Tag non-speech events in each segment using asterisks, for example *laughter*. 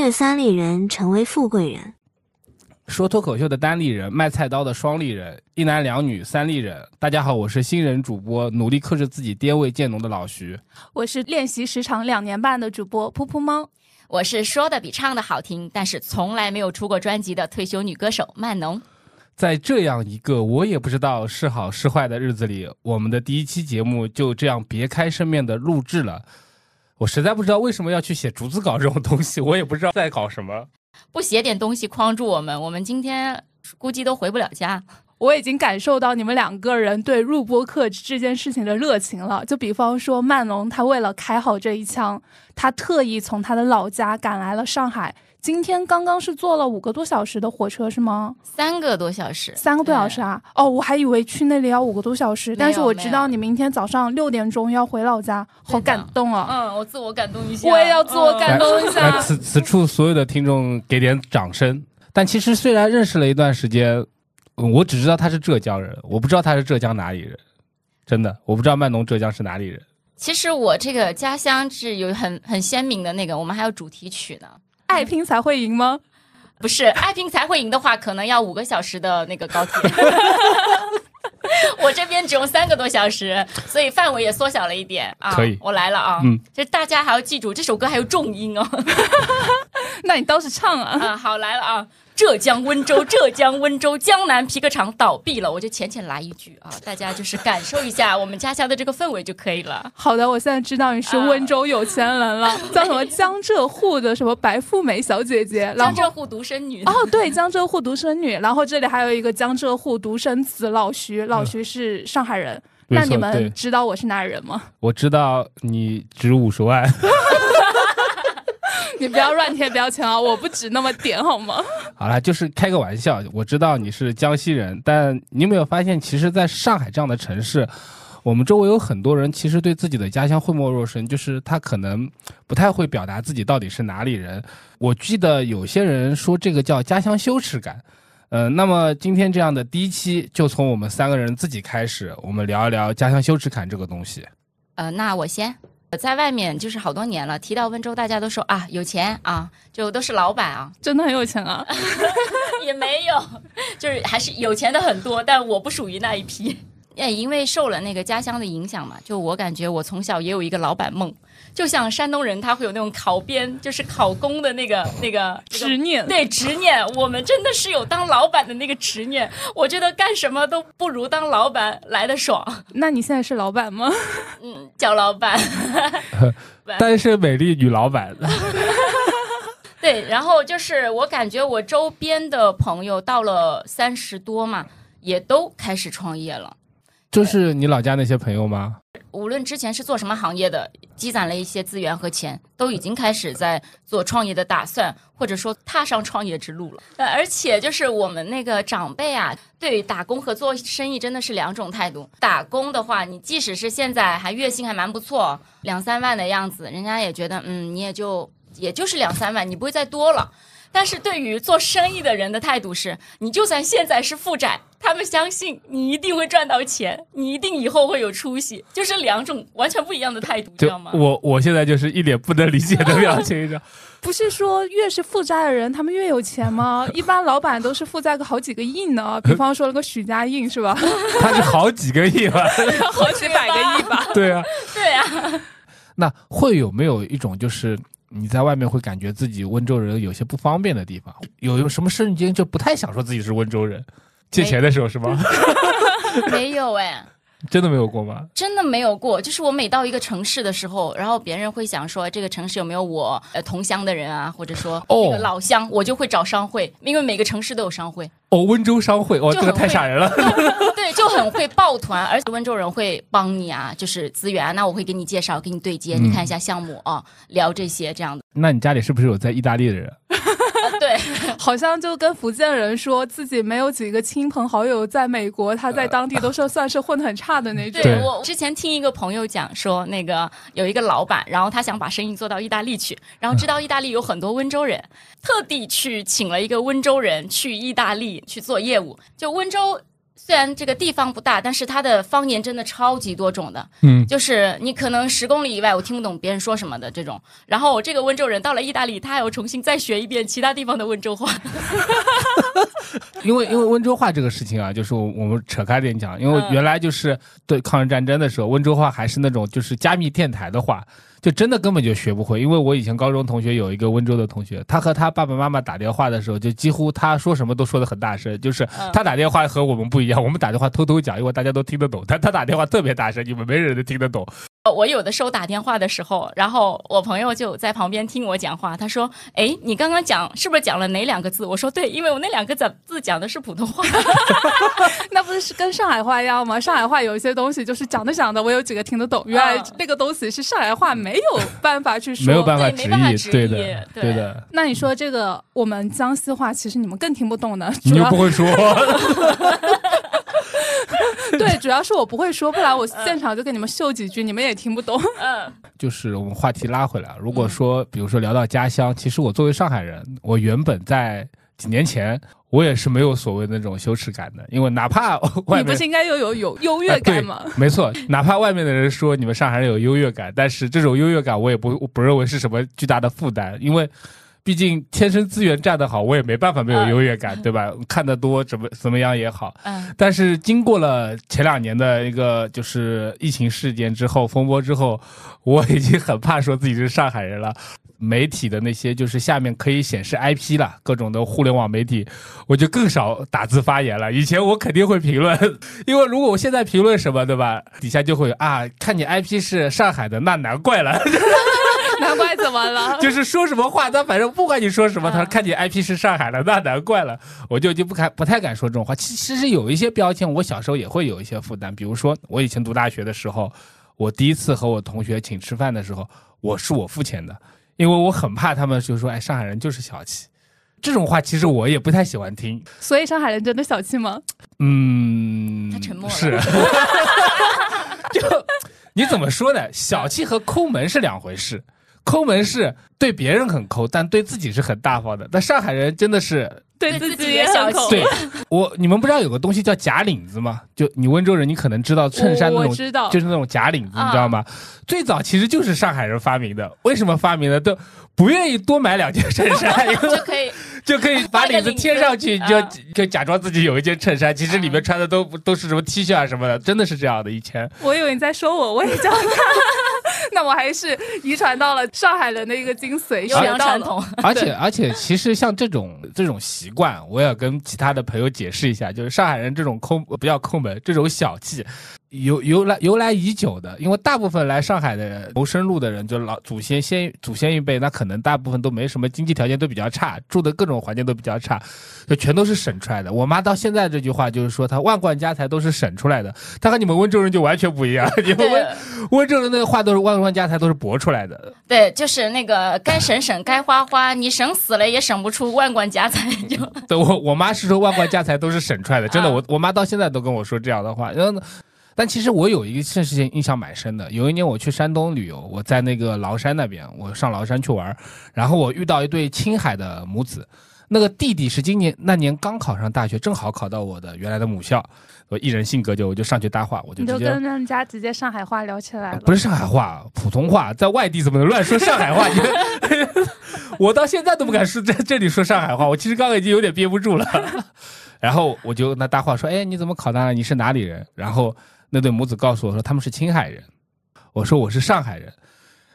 越三立人成为富贵人，说脱口秀的单立人，卖菜刀的双立人，一男两女三立人。大家好，我是新人主播，努力克制自己爹味渐浓的老徐。我是练习时长两年半的主播噗噗猫。我是说的比唱的好听，但是从来没有出过专辑的退休女歌手曼农。在这样一个我也不知道是好是坏的日子里，我们的第一期节目就这样别开生面的录制了。我实在不知道为什么要去写逐字稿这种东西，我也不知道在搞什么。不写点东西框住我们，我们今天估计都回不了家。我已经感受到你们两个人对录播课这件事情的热情了。就比方说，曼龙他为了开好这一枪，他特意从他的老家赶来了上海。今天刚刚是坐了五个多小时的火车是吗？三个多小时，三个多小时啊！哦，我还以为去那里要五个多小时，但是我知道你明天早上六点钟要回老家，好感动啊！嗯，我自我感动一下，我也要自我感动一下。此此处所有的听众给点掌声。但其实虽然认识了一段时间，我只知道他是浙江人，我不知道他是浙江哪里人，真的，我不知道曼农浙江是哪里人。其实我这个家乡是有很很鲜明的那个，我们还有主题曲呢。爱拼才会赢吗？不是，爱拼才会赢的话，可能要五个小时的那个高铁。*laughs* *laughs* 我这边只用三个多小时，所以范围也缩小了一点啊。可以，我来了啊。嗯，就大家还要记住，这首歌还有重音哦。*laughs* 那你倒是唱啊。啊，好来了啊。浙江温州，*laughs* 浙江温州江南皮革厂倒闭了，我就浅浅来一句啊，大家就是感受一下我们家乡的这个氛围就可以了。好的，我现在知道你是温州有钱人了，*laughs* 叫什么江浙沪的什么白富美小姐姐，*laughs* 江浙沪独生女。哦，对，江浙沪独生女。然后这里还有一个江浙沪独生子老徐，老徐是上海人。那你们知道我是哪人吗？我知道你值五十万。你不要乱贴标签啊！我不止那么点好吗？好了，就是开个玩笑。我知道你是江西人，但你有没有发现，其实，在上海这样的城市，我们周围有很多人，其实对自己的家乡讳莫若深，就是他可能不太会表达自己到底是哪里人。我记得有些人说这个叫家乡羞耻感。嗯，那么今天这样的第一期，就从我们三个人自己开始，我们聊一聊家乡羞耻感这个东西。呃，那我先。在外面就是好多年了，提到温州，大家都说啊有钱啊，就都是老板啊，真的很有钱啊，*laughs* 也没有，就是还是有钱的很多，但我不属于那一批。*laughs* 也因为受了那个家乡的影响嘛，就我感觉我从小也有一个老板梦。就像山东人，他会有那种考编，就是考公的那个那个执念，对执念。我们真的是有当老板的那个执念。我觉得干什么都不如当老板来的爽。那你现在是老板吗？*laughs* 嗯，叫老板，*laughs* 单身美丽女老板。*laughs* 对，然后就是我感觉我周边的朋友到了三十多嘛，也都开始创业了。就是你老家那些朋友吗？无论之前是做什么行业的，积攒了一些资源和钱，都已经开始在做创业的打算，或者说踏上创业之路了。而且就是我们那个长辈啊，对打工和做生意真的是两种态度。打工的话，你即使是现在还月薪还蛮不错，两三万的样子，人家也觉得嗯，你也就也就是两三万，你不会再多了。但是对于做生意的人的态度是，你就算现在是负债，他们相信你一定会赚到钱，你一定以后会有出息，就是两种完全不一样的态度，知道吗？我我现在就是一脸不能理解的表情，你知道不是说越是负债的人，他们越有钱吗？*laughs* 一般老板都是负债个好几个亿呢，比方说那个许家印是吧？*laughs* 他是好几个亿吧？*laughs* 好几百个亿吧？对啊，对啊。那会有没有一种就是？你在外面会感觉自己温州人有些不方便的地方，有有什么瞬间就不太想说自己是温州人？借钱的时候是吗？*laughs* 没有哎。真的没有过吗？真的没有过，就是我每到一个城市的时候，然后别人会想说这个城市有没有我呃同乡的人啊，或者说那个老乡，我就会找商会，因为每个城市都有商会。哦，温州商会，哇，这个太吓人了。*laughs* 对，就很会抱团，而且温州人会帮你啊，就是资源啊，那我会给你介绍，给你对接，你看一下项目啊，聊这些这样的。那你家里是不是有在意大利的人？对，好像就跟福建人说自己没有几个亲朋好友在美国，他在当地都是算是混得很差的那种。对我之前听一个朋友讲说，那个有一个老板，然后他想把生意做到意大利去，然后知道意大利有很多温州人，特地去请了一个温州人去意大利去做业务。就温州虽然这个地方不大，但是它的方言真的超级多种的，嗯，就是你可能十公里以外我听不懂别人说什么的这种。然后我这个温州人到了意大利，他还要重新再学一遍其他地方的温州话。*laughs* 因为因为温州话这个事情啊，就是我我们扯开点讲，因为嗯原来就是对抗日战争的时候，温州话还是那种就是加密电台的话，就真的根本就学不会。因为我以前高中同学有一个温州的同学，他和他爸爸妈妈打电话的时候，就几乎他说什么都说的很大声，就是嗯他打电话和我们不一样，我们打电话偷偷讲，因为大家都听得懂，但他打电话特别大声，你们没人能听得懂。我有的时候打电话的时候，然后我朋友就在旁边听我讲话，他说：“哎，你刚刚讲是不是讲了哪两个字？”我说：“对，因为我那两个字字讲的是普通话。*laughs* 那不是跟上海话一样吗？上海话有一些东西就是讲着讲着，我有几个听得懂，原来嗯那个东西是上海话没有办法去说。没有办法对直译，没办法直译对的，对对的，那你说这个我们江西话，其实你们更听不懂呢，你又不会说，*laughs* *laughs* 对，主要是我不会说，不然我现场就给你们秀几句，你们也听不懂。”嗯 *laughs* 就是我们话题拉回来，如果嗯说，比如说聊到家乡，其实我作为上海人，我原本在几年前，我也是没有所谓那种羞耻感的，因为哪怕外面你不是应该又有有优越感吗？*laughs* 没错，哪怕外面的人说你们上海人有优越感，但是这种优越感我也不我不认为是什么巨大的负担，因为。毕竟天生资源占得好，我也没办法没有嗯优越感，对吧？看得多怎么怎么样也好，嗯但是经过了前两年的一个就是疫情事件之后风波之后，我已经很怕说自己是上海人了。媒体的那些就是下面可以显示 IP 了，各种的互联网媒体，我就更少打字发言了。以前我肯定会评论，因为如果我现在评论什么，对吧？底下就会啊，看你 IP 是上海的，那难怪了。难怪怎么了？*laughs* 就是说什么话，他反正不管你说什么，他说看你 IP 是上海的，那难怪了。我就已经不敢不太敢说这种话。其其实有一些标签，我小时候也会有一些负担。比如说，我以前读大学的时候，我第一次和我同学请吃饭的时候，我是我付钱的，因为我很怕他们就说，哎，上海人就是小气。这种话其实我也不太喜欢听。所以上海人真的小气吗？嗯，他沉默了是，*laughs* *laughs* 就你怎么说呢？小气和抠门是两回事。抠门是对别人很抠，但对自己是很大方的。但上海人真的是，对自己己也小气抠。对我，你们不知道有个东西叫假领子吗？就你温州人，你可能知道衬衫那种，知道就是那种假领子，啊你知道吗？最早其实就是上海人发明的。为什么发明的？都不愿意多买两件衬衫，因 *laughs* 为就可以 *laughs* 就可以把领子贴上去，就就假装自己有一件衬衫，其实里面穿的都都是什么 T 恤啊什么的，真的是这样的。以前我以为你在说我，我也这样看。*laughs* 那我还是遗传到了上海人的一个精髓，*laughs* 优。良传统。而 *laughs* 且而且，其实像这种这种习惯，我也跟其他的朋友解释一下，就是上海人这种抠不叫抠门，这种小气，由由来由来已久的。因为大部分来上海的人谋生路的人，就老祖先先祖先一辈，那可能大部分都没什么经济条件，都比较差，住的各种环境都比较差，就全都是省出来的。我妈到现在这句话就是说，她万贯家财都是省出来的，她和你们温州人就完全不一样，*laughs* 你们温温州人那个话都是万贯家财都是博出来的。对，就是那个该省省，该花花，你省死了也省不出万贯家财。就对我我妈是说万贯家财都是省出来的，真的，啊我我妈到现在都跟我说这样的话。然后呢，但其实我有一件事情印象蛮深的。有一年我去山东旅游，我在那个崂山那边，我上崂山去玩儿，然后我遇到一对青海的母子，那个弟弟是今年那年刚考上大学，正好考到我的原来的母校。我一人性格就我就上去搭话，我就你就跟人家直接上海话聊起来了。不是上海话，普通话，在外地怎么能乱说上海话？你 *laughs* 我到现在都不敢说在这里说上海话，我其实刚刚已经有点憋不住了。*laughs* 然后我就跟他搭话说：“哎，你怎么考到了？你是哪里人？”然后那对母子告诉我说他们是青海人，我说我是上海人。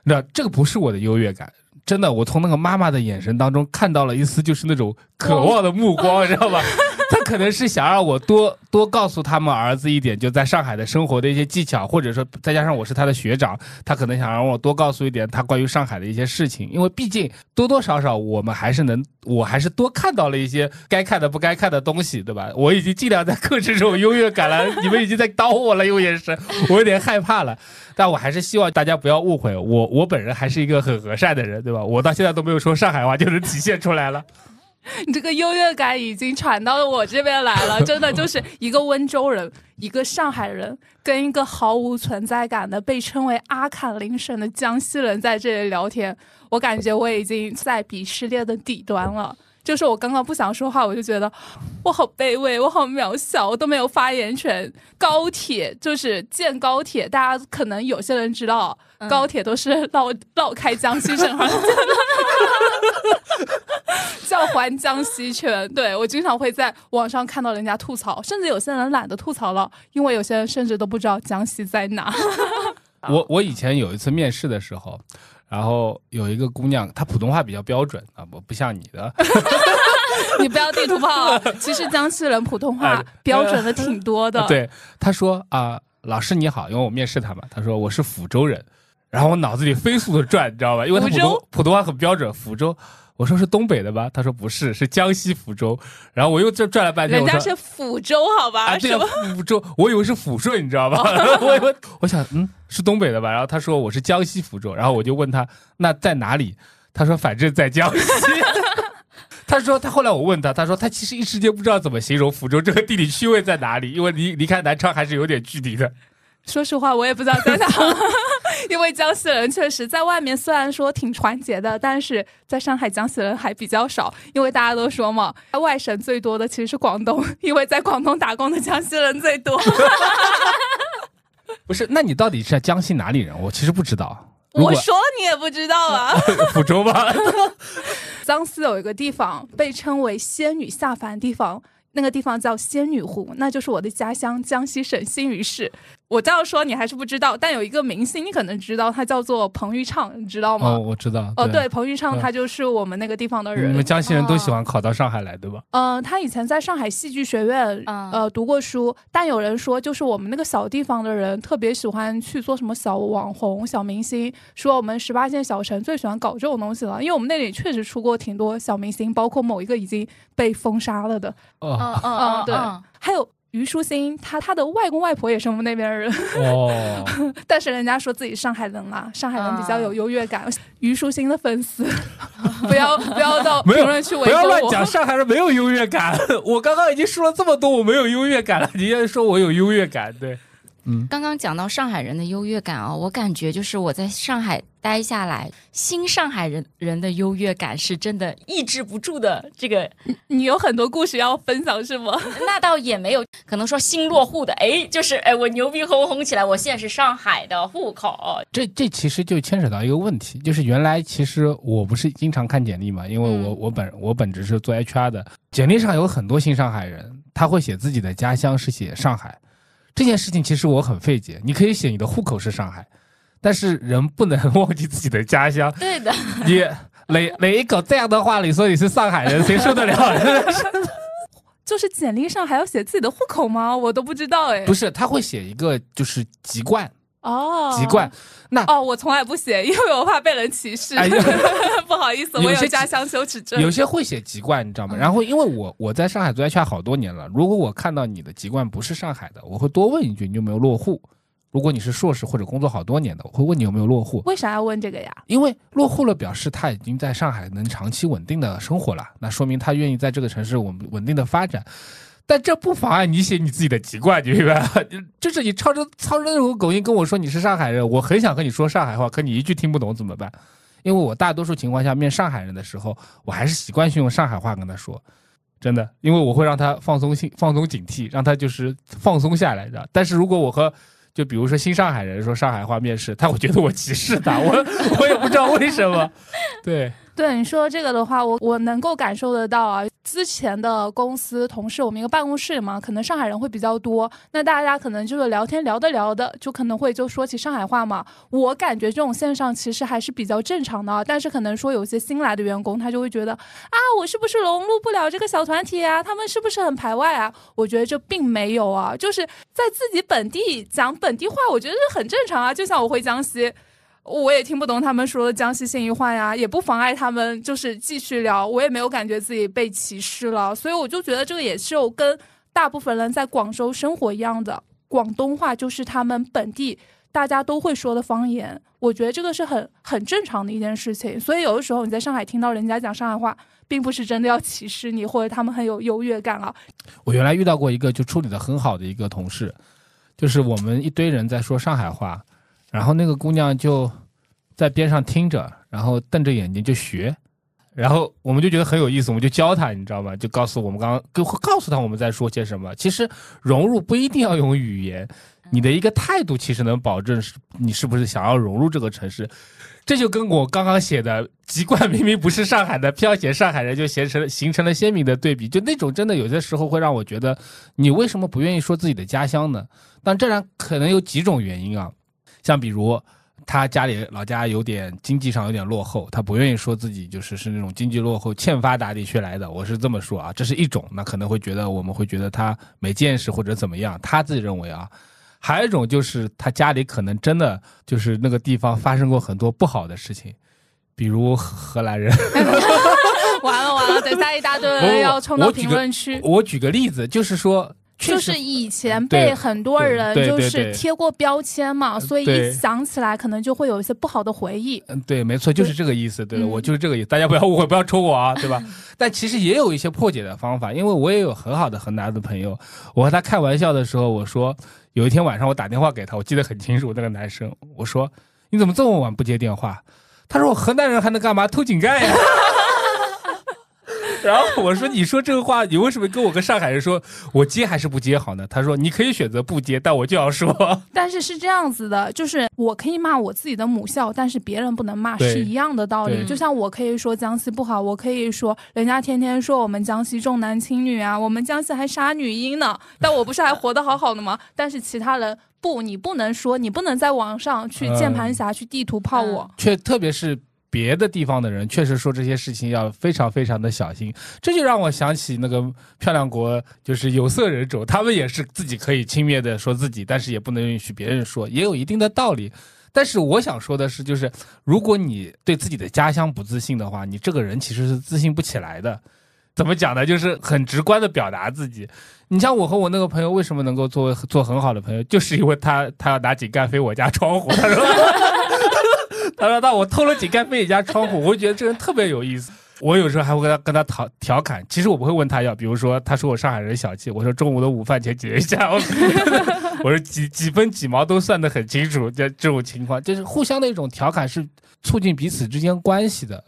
那这个不是我的优越感，真的，我从那个妈妈的眼神当中看到了一丝就是那种渴望的目光，*laughs* 你知道吧？*laughs* 他可能是想让我多多告诉他们儿子一点，就在上海的生活的一些技巧，或者说再加上我是他的学长，他可能想让我多告诉一点他关于上海的一些事情，因为毕竟多多少少我们还是能，*laughs* 我还是多看到了一些该看的不该看的东西，对吧？我已经尽量在克制这种优越感了，你们已经在刀我了，用眼神，我有点害怕了。但我还是希望大家不要误会我，我本人还是一个很和善的人，对吧？我到现在都没有说上海话，就能体现出来了。*laughs* 你这个优越感已经传到了我这边来了，真的 *laughs* 就是一个温州人，一个上海人，跟一个毫无存在感的被称为阿坎林省的江西人在这里聊天，我感觉我已经在鄙视链的底端了。就是我刚刚不想说话，我就觉得我好卑微，我好渺小，我都没有发言权。高铁就是建高铁，大家可能有些人知道，嗯高铁都是绕绕开江西省而建的，*laughs* 叫环江西圈。对我经常会在网上看到人家吐槽，甚至有些人懒得吐槽了，因为有些人甚至都不知道江西在哪。*laughs* 我我以前有一次面试的时候，然后有一个姑娘，她普通话比较标准啊，不不像你的，*laughs* 你不要地图炮，其实江西人普通话哎标准的挺多的。对，他说啊、老师你好，因为我面试他嘛，他说我是抚州人，然后我脑子里飞速的转，你知道吧？因为他普通普通话很标准，福州。我说是东北的吧？他说不是，是江西福州。然后我又这转了半天，人家是抚州，好吧？啊，对啊什么？，福州，我以为是抚顺，你知道吧？我以为我想，嗯，是东北的吧？然后他说我是江西福州，然后我就问他那在哪里？他说反正在江西。*laughs* 他说他后来我问他，他说他其实一时间不知道怎么形容福州这个地理区位在哪里，因为离离开南昌还是有点距离的。说实话，我也不知道在哪，*laughs* 因为江西人确实在外面虽然说挺团结的，但是在上海江西人还比较少，因为大家都说嘛，外省最多的其实是广东，*laughs* 因为在广东打工的江西人最多。不是，那你到底是江西哪里人？我其实不知道。*laughs* 我说你也不知道啊。福州吧，江西有一个地方被称为仙女下凡地方，那个地方叫仙女湖，那就是我的家乡江西省新余市。我这样说你还是不知道，但有一个明星你可能知道，他叫做彭昱畅，你知道吗？哦，我知道。哦，对，彭昱畅嗯他就是我们那个地方的人你人。们江西人都喜欢考到上海来，对吧？嗯、他以前在上海戏剧学院、嗯呃读过书，但有人说，就是我们那个小地方的人特别喜欢去做什么小网红、小明星，说我们十八线小城最喜欢搞这种东西了，因为我们那里确实出过挺多小明星，包括某一个已经被封杀了的，哦嗯嗯嗯 *laughs* 对嗯还有虞书欣，他他的外公外婆也是我们那边人，哦，*laughs* 但是人家说自己上海人啦，上海人比较有优越感。虞书欣的粉丝，不要不要到评论区围不要。乱讲，上海人没有优越感。*laughs* 我刚刚已经说了这么多，我没有优越感了，你现在说我有优越感，对，嗯，刚刚讲到上海人的优越感啊、我感觉就是我在上海待下来，新上海人人的优越感是真的抑制不住的。这个你有很多故事要分享是吗？*laughs* 那倒也没有，可能说新落户的，哎，就是哎，我牛逼哄哄起来，我现在是上海的户口，这这其实就牵扯到一个问题，就是原来其实我不是经常看简历嘛，因为我、嗯我本我本职是做 HR 的，简历上有很多新上海人，他会写自己的家乡是写上海，这件事情其实我很费解。你可以写你的户口是上海，但是人不能 *laughs* 忘记自己的家乡。对的，你哪哪一口这样的话，你说你是上海人，谁受得了？*laughs* 就是简历上还要写自己的户口吗？我都不知道哎。不是，他会写一个就是籍贯，哦，籍贯。那哦，我从来不写，因为我怕被人歧视。哎 *laughs* 不好意思，我有家乡羞耻症。有些会写籍贯，你知道吗？嗯然后因为我我在上海做 HR 好多年了，如果我看到你的籍贯不是上海的，我会多问一句你有没有落户。如果你是硕士或者工作好多年的，我会问你有没有落户，为啥要问这个呀？因为落户了表示他已经在上海能长期稳定的生活了，那说明他愿意在这个城市稳稳定的发展。但这不妨碍你写你自己的籍贯，你明白吗？就是你操着操着那种口音跟我说你是上海人，我很想和你说上海话，可你一句听不懂怎么办？因为我大多数情况下面上海人的时候，我还是习惯性用上海话跟他说，真的，因为我会让他放松心放松警惕，让他就是放松下来的。但是如果我和就比如说新上海人说上海话面试，他会觉得我歧视他，我我也不知道为什么。对，对你说这个的话，我我能够感受得到啊。之前的公司同事，我们一个办公室嘛，可能上海人会比较多，那大家可能就是聊天聊得聊的，就可能会就说起上海话嘛。我感觉这种现象其实还是比较正常的啊，但是可能说有些新来的员工，他就会觉得啊，我是不是融入不了这个小团体啊？他们是不是很排外啊？我觉得这并没有啊，就是在自己本地讲本地话，我觉得是很正常啊。就像我回江西。我也听不懂他们说的江西新一话呀，也不妨碍他们就是继续聊，我也没有感觉自己被歧视了，所以我就觉得这个也是有跟大部分人在广州生活一样的，广东话就是他们本地大家都会说的方言，我觉得这个是很很正常的一件事情，所以有的时候你在上海听到人家讲上海话，并不是真的要歧视你，或者他们很有优越感啊，我原来遇到过一个就处理的很好的一个同事，就是我们一堆人在说上海话，然后那个姑娘就在边上听着，然后瞪着眼睛就学，然后我们就觉得很有意思，我们就教她，你知道吗？就告诉我们刚刚跟告诉她我们在说些什么。其实融入不一定要用语言，你的一个态度其实能保证是你是不是想要融入这个城市。这就跟我刚刚写的籍贯明明不是上海的，偏写上海人，就形成形成了鲜明的对比。就那种真的有些时候会让我觉得，你为什么不愿意说自己的家乡呢？但这然可能有几种原因啊，像比如他家里老家有点经济上有点落后，他不愿意说自己就是是那种经济落后、欠发达地区来的。我是这么说啊，这是一种，那可能会觉得我们会觉得他没见识或者怎么样，他自己认为啊。还有一种就是他家里可能真的就是那个地方发生过很多不好的事情，比如荷兰人。完 *laughs* 了完了，等下一大堆人要冲到评论区。我举个例子，就是说，就是以前被很多人就是贴过标签嘛，所以一想起来可能就会有一些不好的回忆。嗯，对，没错，就是这个意思。对，我就是这个意思，大家不要误会，不要戳我啊，对吧？*laughs* 但其实也有一些破解的方法，因为我也有很好的河南的朋友，我和他开玩笑的时候，我说。有一天晚上，我打电话给他，我记得很清楚。那个男生，我说：“你怎么这么晚不接电话？”他说：“我河南人还能干嘛？偷井盖呀。*laughs* ”然后我说：“你说这个话，你为什么跟我跟上海人说，我接还是不接好呢？”他说：“你可以选择不接，但我就要说。*laughs* ”但是是这样子的，就是我可以骂我自己的母校，但是别人不能骂，是一样的道理。就像我可以说江西不好，我可以说人家天天说我们江西重男轻女啊，我们江西还杀女婴呢，*laughs* 但我不是还活得好好的吗？但是其他人不，你不能说，你不能在网上去键盘侠去地图炮我，却特别是。别的地方的人确实说这些事情要非常非常的小心，这就让我想起那个漂亮国，就是有色人种，他们也是自己可以轻蔑的说自己，但是也不能允许别人说，也有一定的道理。但是我想说的是，就是如果你对自己的家乡不自信的话，你这个人其实是自信不起来的。怎么讲呢？就是很直观的表达自己。你像我和我那个朋友为什么能够做做很好的朋友，就是因为他他要拿井盖飞我家窗户，他说。*laughs* 他说：“那我偷了井盖飞你家窗户，我就觉得这人特别有意思。我有时候还会跟他跟他讨调侃，其实我不会问他要。比如说，他说我上海人小气，我说中午的午饭钱结一下，*laughs* *laughs* 我说几几分几毛都算得很清楚。这这种情况，就是互相的一种调侃，是促进彼此之间关系的，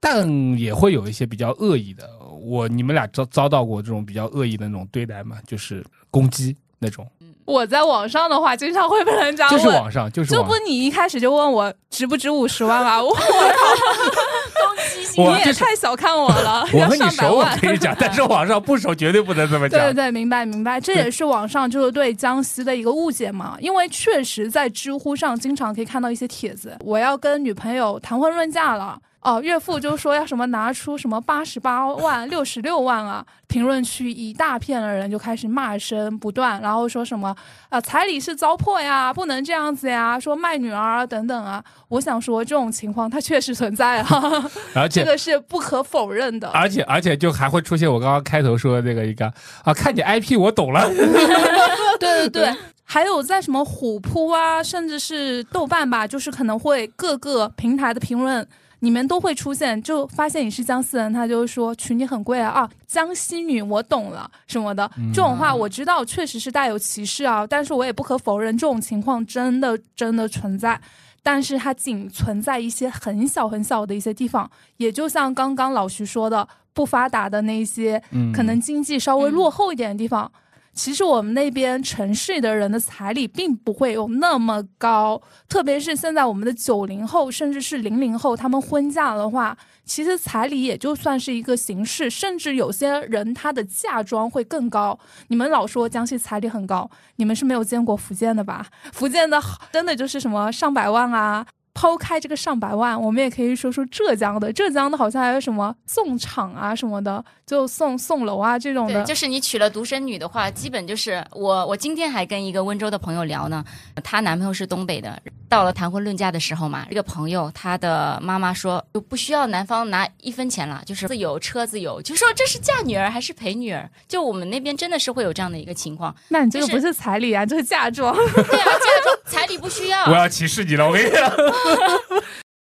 但也会有一些比较恶意的。我你们俩遭遭到过这种比较恶意的那种对待吗？就是攻击那种。”我在网上的话，经常会被人家问，就是网上，就是这不你一开始就问我值不值五十万啊？我靠，*laughs* 攻击性，你也太小看我了。*laughs* 我和你熟，我可以讲，但是网上不熟，绝对不能这么讲。对对对，明白明白，这也是网上就是对江西的一个误解嘛。因为确实在知乎上经常可以看到一些帖子，我要跟女朋友谈婚论嫁了。哦，岳父就说要什么拿出什么八十八万、*laughs* 六十六万啊！评论区一大片的人就开始骂声不断，然后说什么啊彩礼是糟粕呀，不能这样子呀，说卖女儿等等啊！我想说这种情况它确实存在啊，而且这个是不可否认的。而且而且就还会出现我刚刚开头说的那个一个啊，看你 IP 我懂了。*laughs* 对对对，还有在什么虎扑啊，甚至是豆瓣吧，就是可能会各个平台的评论。你们都会出现，就发现你是江西人，他就说娶你很贵啊啊，江西女我懂了什么的。这种话，我知道确实是带有歧视啊，但是我也不可否认这种情况真的真的存在，但是它仅存在一些很小很小的一些地方，也就像刚刚老徐说的，不发达的那些，可能经济稍微落后一点的地方。其实我们那边城市的人的彩礼并不会有那么高，特别是现在我们的九零后甚至是零零后，他们婚嫁的话，其实彩礼也就算是一个形式，甚至有些人他的嫁妆会更高。你们老说江西彩礼很高，你们是没有见过福建的吧？福建的真的就是什么上百万啊。抛开这个上百万，我们也可以说说浙江的。浙江的好像还有什么送厂啊什么的，就送送楼啊这种的。就是你娶了独生女的话，基本就是我。我今天还跟一个温州的朋友聊呢，她男朋友是东北的。到了谈婚论嫁的时候嘛，这个朋友她的妈妈说，就不需要男方拿一分钱了，就是自有车子有，就说这是嫁女儿还是陪女儿？就我们那边真的是会有这样的一个情况。那你这个不是彩礼啊，这是嫁妆。对啊，嫁妆彩礼不需要。我要歧视你了，我跟你讲。*laughs*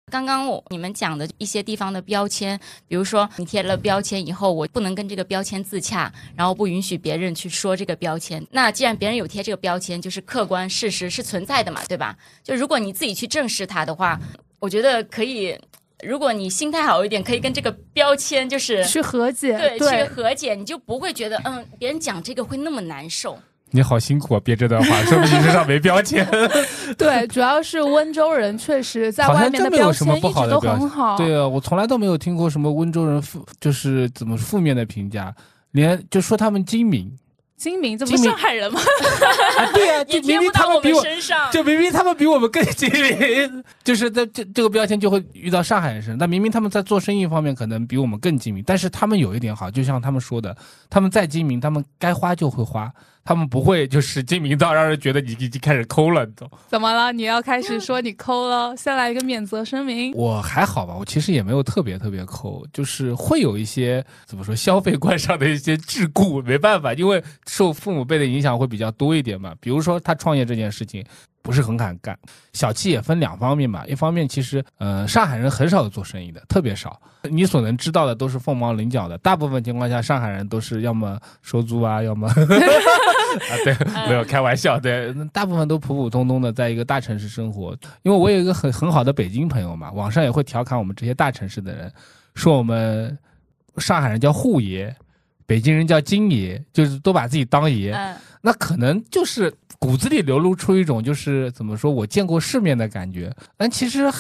刚刚我你们讲的一些地方的标签，比如说你贴了标签以后，我不能跟这个标签自洽，然后不允许别人去说这个标签。那既然别人有贴这个标签，就是客观事实是存在的嘛，对吧？就如果你自己去正视它的话，我觉得可以如果你心态好一点，可以跟这个标签就是去和解，对去，和解，你就不会觉得嗯，别人讲这个会那么难受。你好辛苦啊，憋这段话，说明你身上没标签。*laughs* 对，主要是温州人确实在外面的标真没有什么签一直都不好的标签很好。对啊，我从来都没有听过什么温州人负，就是怎么负面的评价，连就说他们精明精明，这不是上海人吗？啊，对啊，*laughs* 就明明他们比我。身上。就明明他们比我们更精明，就是在这这个标签就会遇到上海人身上。但明明他们在做生意方面可能比我们更精明，但是他们有一点好，就像他们说的，他们再精明，他们该花就会花，他们不会就是精明到让人觉得你已经开始抠了，你懂？怎么了？你要开始说你抠了？*laughs* 先来一个免责声明。我还好吧，我其实也没有特别特别抠，就是会有一些怎么说消费观上的一些桎梏，没办法，因为受父母辈的影响会比较多一点嘛。比如说他创业这件事情不是很敢干，小气也分两方面嘛，一方面其实呃上海人很少有做生意的，特别少，你所能知道的都是凤毛麟角的，大部分情况下上海人都是要么收租啊，*laughs* 要么 *laughs* 啊对，没有开玩笑，对，大部分都普普通通的在一个大城市生活。因为我有一个很很好的北京朋友嘛，网上也会调侃我们这些大城市的人，说我们上海人叫户爷，北京人叫京爷，就是都把自己当爷。嗯，那可能就是骨子里流露出一种就是怎么说我见过世面的感觉，但其实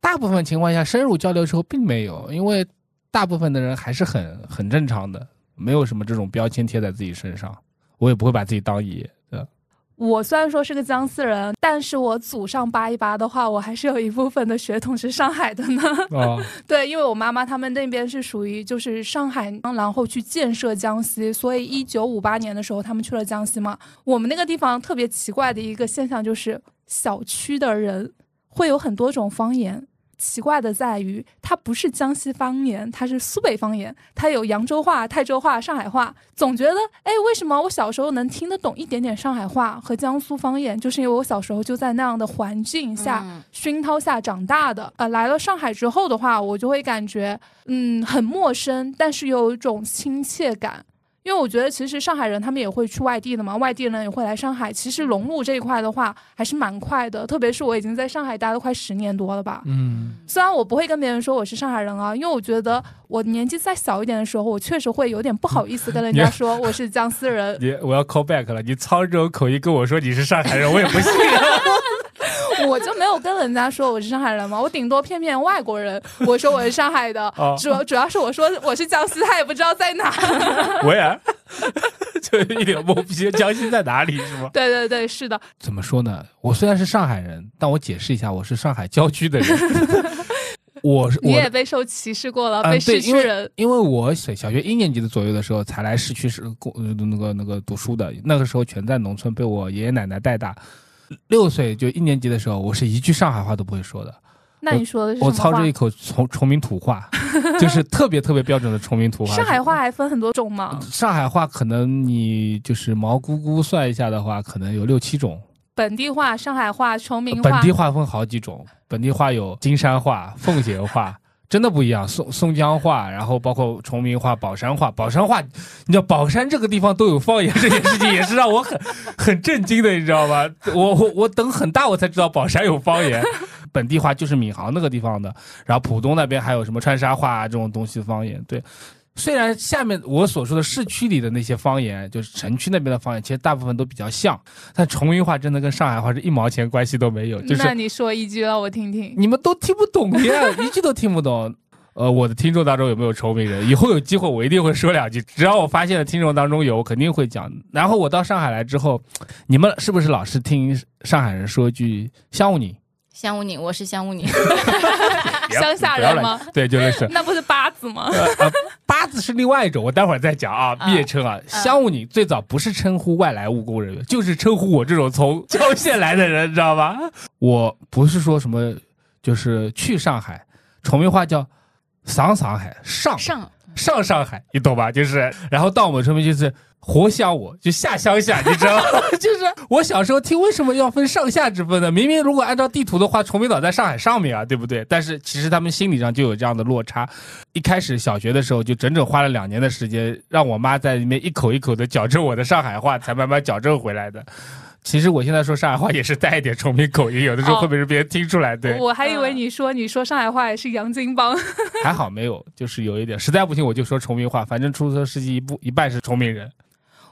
大部分情况下深入交流的时候并没有，因为大部分的人还是很很正常的，没有什么这种标签贴在自己身上，我也不会把自己当爷。我虽然说是个江西人，但是我祖上扒一扒的话，我还是有一部分的血统是上海的呢。哦，*laughs* 对，因为我妈妈他们那边是属于就是上海，然后去建设江西，所以一九五八年的时候他们去了江西嘛。我们那个地方特别奇怪的一个现象就是，小区的人会有很多种方言。奇怪的在于，它不是江西方言，它是苏北方言，它有扬州话、泰州话、上海话。总觉得，哎，为什么我小时候能听得懂一点点上海话和江苏方言？就是因为我小时候就在那样的环境下、嗯熏陶下长大的。呃，来了上海之后的话，我就会感觉，嗯，很陌生，但是有一种亲切感。因为我觉得，其实上海人他们也会去外地的嘛，外地人也会来上海。其实融入这一块的话，还是蛮快的。特别是我已经在上海待了快十年多了吧。嗯，虽然我不会跟别人说我是上海人啊，因为我觉得我年纪再小一点的时候，我确实会有点不好意思跟人家说我是江西人。你我要 call back 了，你操这种口音跟我说你是上海人，我也不信。*laughs* 我就没有跟人家说我是上海人嘛，我顶多骗骗外国人，我说我是上海的哦，主主要是我说我是江西，他也不知道在哪。*laughs* 我也 *laughs* 就一脸懵逼，江西在哪里是吗？对对对，是的，怎么说呢？我虽然是上海人，但我解释一下，我是上海郊区的人。*laughs* 我是你我也被受歧视过了，嗯被市区人。因为我小小学一年级的左右的时候才来市区是工呃那个那个读书的，那个时候全在农村，被我爷爷奶奶带大。六岁就一年级的时候，我是一句上海话都不会说的，那你说的是我操着一口崇崇明土话，就是特别特别标准的崇明土话。上海话还分很多种吗？上海话可能你就是毛估估算一下的话，可能有六七种。本地话、上海话、崇明话本地，话分好几种，本地话有金山话、奉贤话，真的不一样。松松江话，然后包括崇明话、宝山话。宝山话，你知道宝山这个地方都有方言，这件事情也是让我很很震惊的，你知道吗？我我我等很大我才知道宝山有方言。本地话就是闵行那个地方的，然后浦东那边还有什么川沙话、这种东西方言，对。虽然下面我所说的市区里的那些方言，就是城区那边的方言，其实大部分都比较像，但崇明话真的跟上海话是一毛钱关系都没有，*laughs* 就是那你说一句让我听听。你们都听不懂呀，一句都听不懂。呃，我的听众当中有没有崇明人？以后有机会我一定会说两句，只要我发现的听众当中有，我肯定会讲。然后我到上海来之后，你们是不是老是听上海人说句“香雾你香雾你，我是香雾你，*laughs* 乡下人吗？”？对，就是。*laughs* 那不是八字吗？八字是另外一种，我待会儿再讲啊。嗯蔑称啊，香雾你最早不是称呼外来务工人员，就是称呼我这种从 *laughs* 郊县来的人，知道吧？我不是说什么，就是去上海，崇明话叫上上海，上上上上海，你懂吧？就是，然后到我们这边就是活乡我，就下乡下，你知道吗？*laughs* *laughs* 就是我小时候听，为什么要分上下之分呢？明明如果按照地图的话，崇明岛在上海上面啊，对不对？但是其实他们心理上就有这样的落差。一开始小学的时候，就整整花了两年的时间，让我妈在里面一口一口的矫正我的上海话，才慢慢矫正回来的。其实我现在说上海话也是带一点崇明口音，有的时候哦会被别人听出来。对，我还以为你说你说上海话也是洋泾浜。*laughs* 还好没有，就是有一点，实在不行我就说崇明话，反正出租车司机一部一半是崇明人。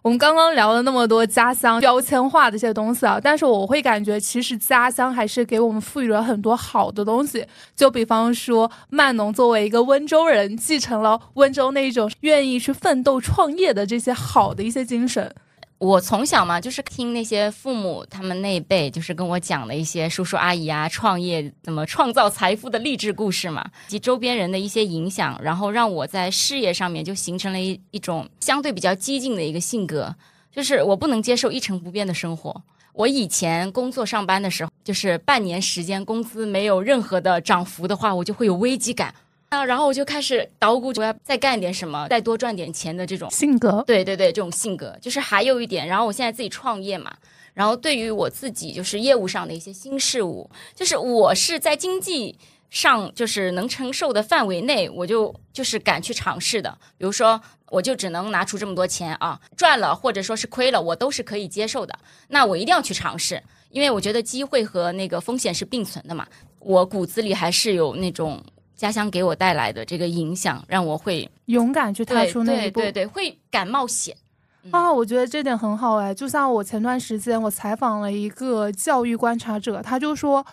我们刚刚聊了那么多家乡标签化的一些东西啊，但是我会感觉，其实家乡还是给我们赋予了很多好的东西。就比方说，曼农作为一个温州人，继承了温州那种愿意去奋斗创业的这些好的一些精神。我从小嘛，就是听那些父母他们那一辈，就是跟我讲的一些叔叔阿姨啊，创业怎么创造财富的励志故事嘛，及周边人的一些影响，然后让我在事业上面就形成了一一种相对比较激进的一个性格，就是我不能接受一成不变的生活。我以前工作上班的时候，就是半年时间工资没有任何的涨幅的话，我就会有危机感啊，然后我就开始捣鼓我要再干点什么，再多赚点钱的这种性格，对对对，这种性格就是还有一点，然后我现在自己创业嘛，然后对于我自己就是业务上的一些新事物，就是我是在经济上就是能承受的范围内，我就就是敢去尝试的。比如说，我就只能拿出这么多钱啊，赚了或者说是亏了，我都是可以接受的。那我一定要去尝试，因为我觉得机会和那个风险是并存的嘛。我骨子里还是有那种家乡给我带来的这个影响，让我会勇敢去踏出那一步。对对对，会敢冒险。啊，我觉得这点很好哎。就像我前段时间我采访了一个教育观察者，他就说。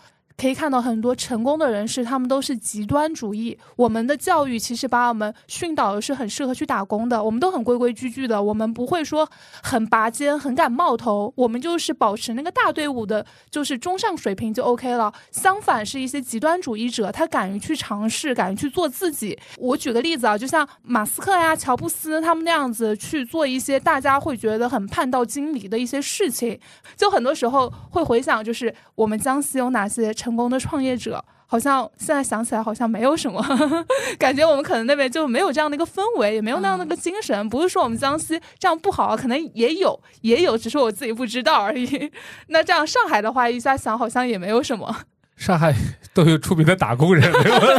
可以看到很多成功的人士，他们都是极端主义。我们的教育其实把我们训导的是很适合去打工的，我们都很规规矩矩的，我们不会说很拔尖、很敢冒头，我们就是保持那个大队伍的，就是中上水平就 OK 了。相反是一些极端主义者，他敢于去尝试，敢于去做自己。我举个例子啊，就像马斯克呀、乔布斯他们那样子去做一些大家会觉得很叛道经理的一些事情，就很多时候会回想，就是我们江西有哪些成功的创业者。好像现在想起来好像没有什么，*laughs* 感觉我们可能那边就没有这样的一个氛围，也没有那样的一个精神。不是说我们江西这样不好啊，可能也有，也有，只是我自己不知道而已。*laughs* 那这样上海的话，一下想好像也没有什么。上海都有出名的打工人，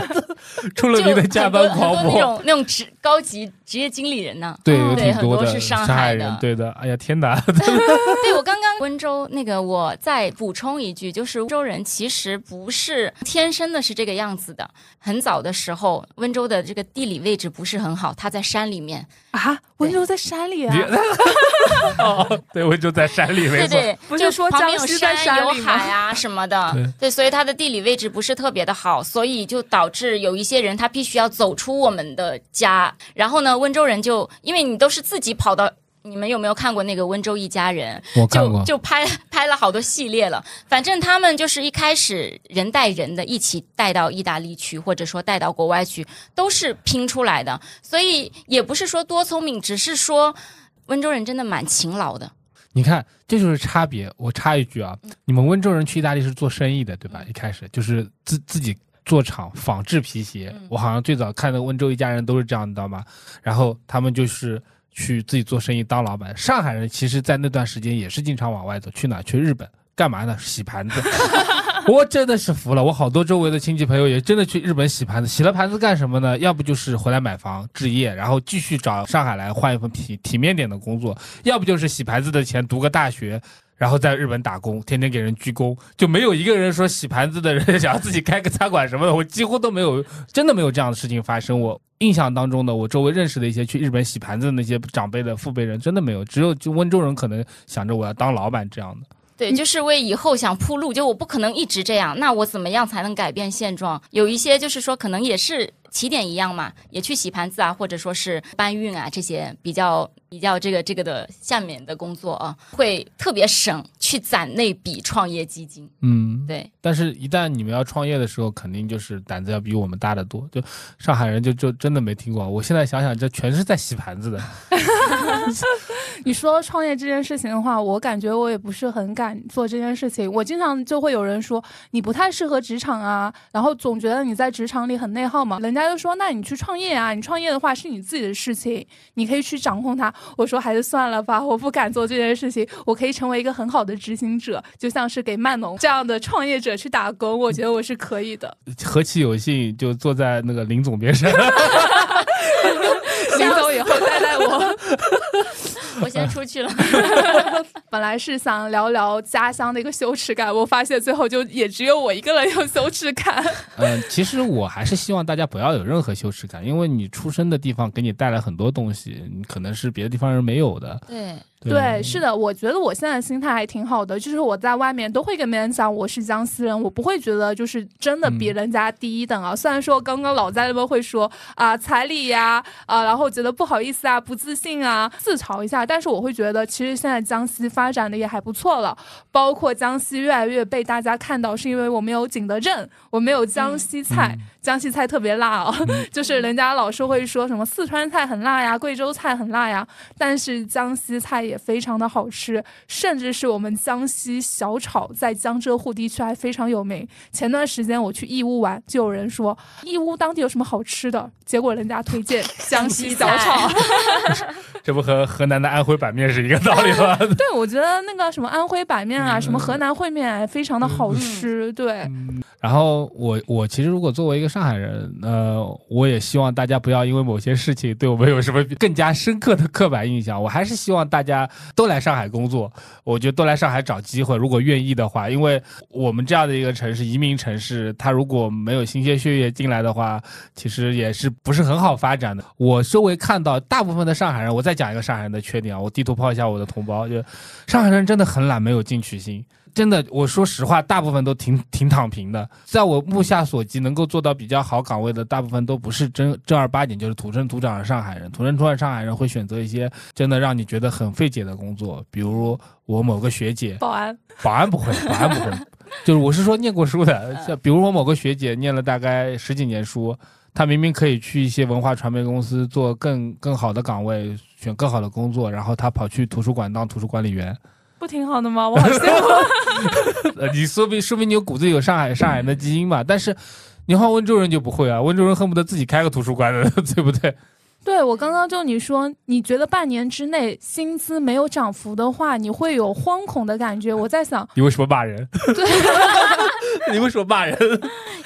*laughs* 出了名的加班狂很多很多那。种那种职高级职业经理人呢。对，哦有对很挺多的上海人对的。哎呀，天哪！对我刚刚温州那个，我再补充一句，就是温州人其实不是天生的是这个样子的。很早的时候，温州的这个地理位置不是很好，它在山里面。啊，温州在山里啊 *laughs* 对，温州在山里，没错。对对，不就是说旁边有江西在山有山里吗海啊什么的对，对，所以它的地理位置不是特别的好，所以就导致有一些人他必须要走出我们的家，然后呢，温州人就因为你都是自己跑到。你们有没有看过那个《温州一家人》？我看过就就拍拍了好多系列了。反正他们就是一开始人带人的，一起带到意大利去，或者说带到国外去，都是拼出来的。所以也不是说多聪明，只是说温州人真的蛮勤劳的。你看，这就是差别。我插一句啊，你们温州人去意大利是做生意的，对吧？一开始就是自自己做厂仿制皮鞋。嗯我好像最早看的温州一家人都是这样，你知道吗？然后他们就是去自己做生意当老板。上海人其实，在那段时间也是经常往外走，去哪？去日本干嘛呢？洗盘子。*laughs* 我真的是服了，我好多周围的亲戚朋友也真的去日本洗盘子，洗了盘子干什么呢？要不就是回来买房置业，然后继续找上海来换一份体体面点的工作，要不就是洗盘子的钱读个大学，然后在日本打工，天天给人鞠躬，就没有一个人说洗盘子的人想要自己开个餐馆什么的，我几乎都没有，真的没有这样的事情发生。我印象当中的，我周围认识的一些去日本洗盘子的那些长辈的父辈人，真的没有，只有就温州人可能想着我要当老板这样的。对，就是为以后想铺路，就我不可能一直这样，那我怎么样才能改变现状？有一些就是说，可能也是起点一样嘛，也去洗盘子啊，或者说是搬运啊这些比较比较这个这个的下面的工作啊，会特别省去攒那笔创业基金。嗯，对，但是，一旦你们要创业的时候，肯定就是胆子要比我们大得多。就上海人就就真的没听过。我现在想想，这全是在洗盘子的。*laughs* 你说创业这件事情的话，我感觉我也不是很敢做这件事情。我经常就会有人说你不太适合职场啊，然后总觉得你在职场里很内耗嘛。人家就说那你去创业啊，你创业的话是你自己的事情，你可以去掌控它。我说还是算了吧，我不敢做这件事情。我可以成为一个很好的执行者，就像是给曼农这样的创业者去打工，我觉得我是可以的。何其有幸，就坐在那个林总边上。*laughs* 林总以后带带我。*laughs* *laughs* 我先出去了。本来是想聊聊家乡的一个羞耻感，我发现最后就也只有我一个人有羞耻感。嗯，*laughs* 其实我还是希望大家不要有任何羞耻感，因为你出生的地方给你带来很多东西，你可能是别的地方人没有的。对，对，是的，我觉得我现在心态还挺好的，就是我在外面都会跟别人讲我是江西人，我不会觉得就是真的比人家低一等啊。虽然说刚刚老在那边会说啊彩礼呀啊，然后觉得不好意思啊、不自信啊、自嘲一下，但是我会觉得其实现在江西发展的也还不错了，包括江西越来越被大家看到，是因为我们有景德镇，我们有江西菜。江西菜特别辣哦，*laughs* 就是人家老是会说什么四川菜很辣呀，贵州菜很辣呀，但是江西菜也非常的好吃，甚至是我们江西小炒在江浙沪地区还非常有名。前段时间我去义乌玩，就有人说义乌当地有什么好吃的，结果人家推荐 *laughs* 江西小炒，这不和河南的安徽板面是一个道理吗？*laughs* 对，我觉得那个什么安徽板面啊，什么河南烩面，非常的好吃。对，然后我我其实如果作为一个上海人，呃，我也希望大家不要因为某些事情对我们有什么更加深刻的刻板印象。我还是希望大家都来上海工作，我觉得都来上海找机会，如果愿意的话。因为我们这样的一个城市，移民城市，它如果没有新鲜血液进来的话，其实也是不是很好发展的。我周围看到大部分的上海人，我再讲一个上海人的缺点啊，我地图炮一下我的同胞，就上海人真的很懒，没有进取心。真的，我说实话，大部分都挺挺躺平的。在我目下所及，能够做到比较好岗位的，大部分都不是正正儿八经，就是土生土长的上海人。土生土长上海人会选择一些真的让你觉得很费解的工作，比如我某个学姐，保安，保安不会，*laughs* 保安不会，就是我是说念过书的，像比如我某个学姐念了大概十几年书，她明明可以去一些文化传媒公司做更更好的岗位，选更好的工作，然后他跑去图书馆当图书管理员。不挺好的吗？我好羡慕。*laughs* 你说明说明你有骨子里有上海上海人的基因吧？但是你换温州人就不会啊，温州人恨不得自己开个图书馆的，*laughs* 对不对？*laughs* 对我刚刚就你说，你觉得半年之内薪资没有涨幅的话，你会有惶恐的感觉。我在想，你为什么骂人？对，你为什么骂人？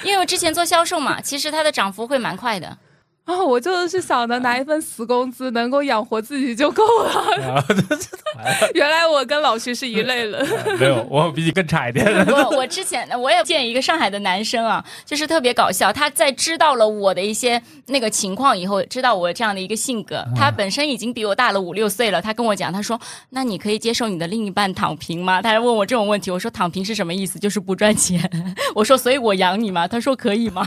因为我之前做销售嘛，其实它的涨幅会蛮快的。啊，我就是想着拿一份死工资能够养活自己就够了。*laughs* 原来我跟老徐是一类人。没有，我比你更差一点。*laughs* 我我之前我也见一个上海的男生啊，就是特别搞笑。他在知道了我的一些那个情况以后，知道我这样的一个性格，他本身已经比我大了五六岁了。他跟我讲，他说：“那你可以接受你的另一半躺平吗？”他还问我这种问题。我说：“躺平是什么意思？就是不赚钱。*laughs* ”我说：“所以我养你吗？”他说：“可以吗？”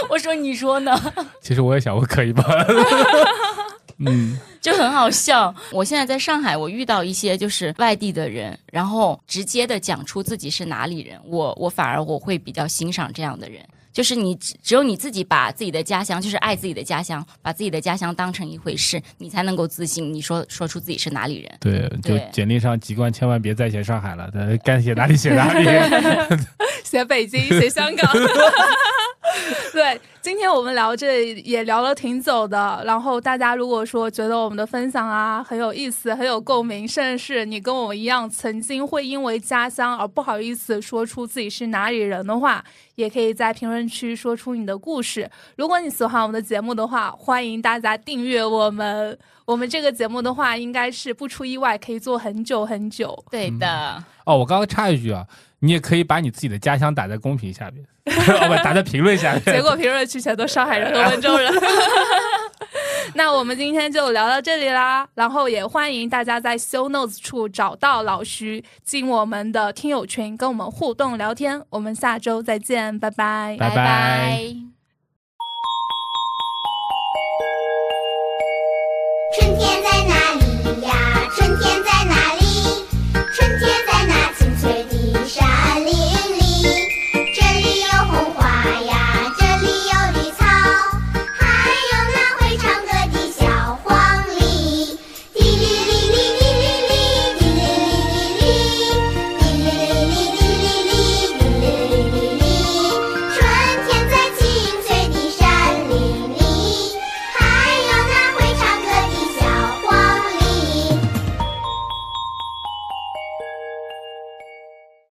*laughs* 我说：“你说呢？” *laughs* 其实我也想，我可以吧？*laughs* 嗯，就很好笑。我现在在上海，我遇到一些就是外地的人，然后直接的讲出自己是哪里人，我我反而我会比较欣赏这样的人。就是你只只有你自己把自己的家乡，就是爱自己的家乡，把自己的家乡当成一回事，你才能够自信。你说说出自己是哪里人？对，就简历上籍贯千万别再写上海了，该写哪里写哪里，写北京，写香港。对，今天我们聊这也聊了挺久的。然后大家如果说觉得我们的分享啊很有意思、很有共鸣，甚至是你跟我一样曾经会因为家乡而不好意思说出自己是哪里人的话，也可以在评论区说出你的故事。如果你喜欢我们的节目的话，欢迎大家订阅我们。我们这个节目的话，应该是不出意外可以做很久很久。对的。哦，我刚刚插一句啊。你也可以把你自己的家乡打在公屏下面，*laughs* *laughs* 不打在评论下面。结果评论去选择上海人和温州人，*laughs* *laughs* 那我们今天就聊到这里啦。然后也欢迎大家在 show notes 处找到老徐，进我们的听友群跟我们互动聊天。我们下周再见，拜拜，拜拜。春天。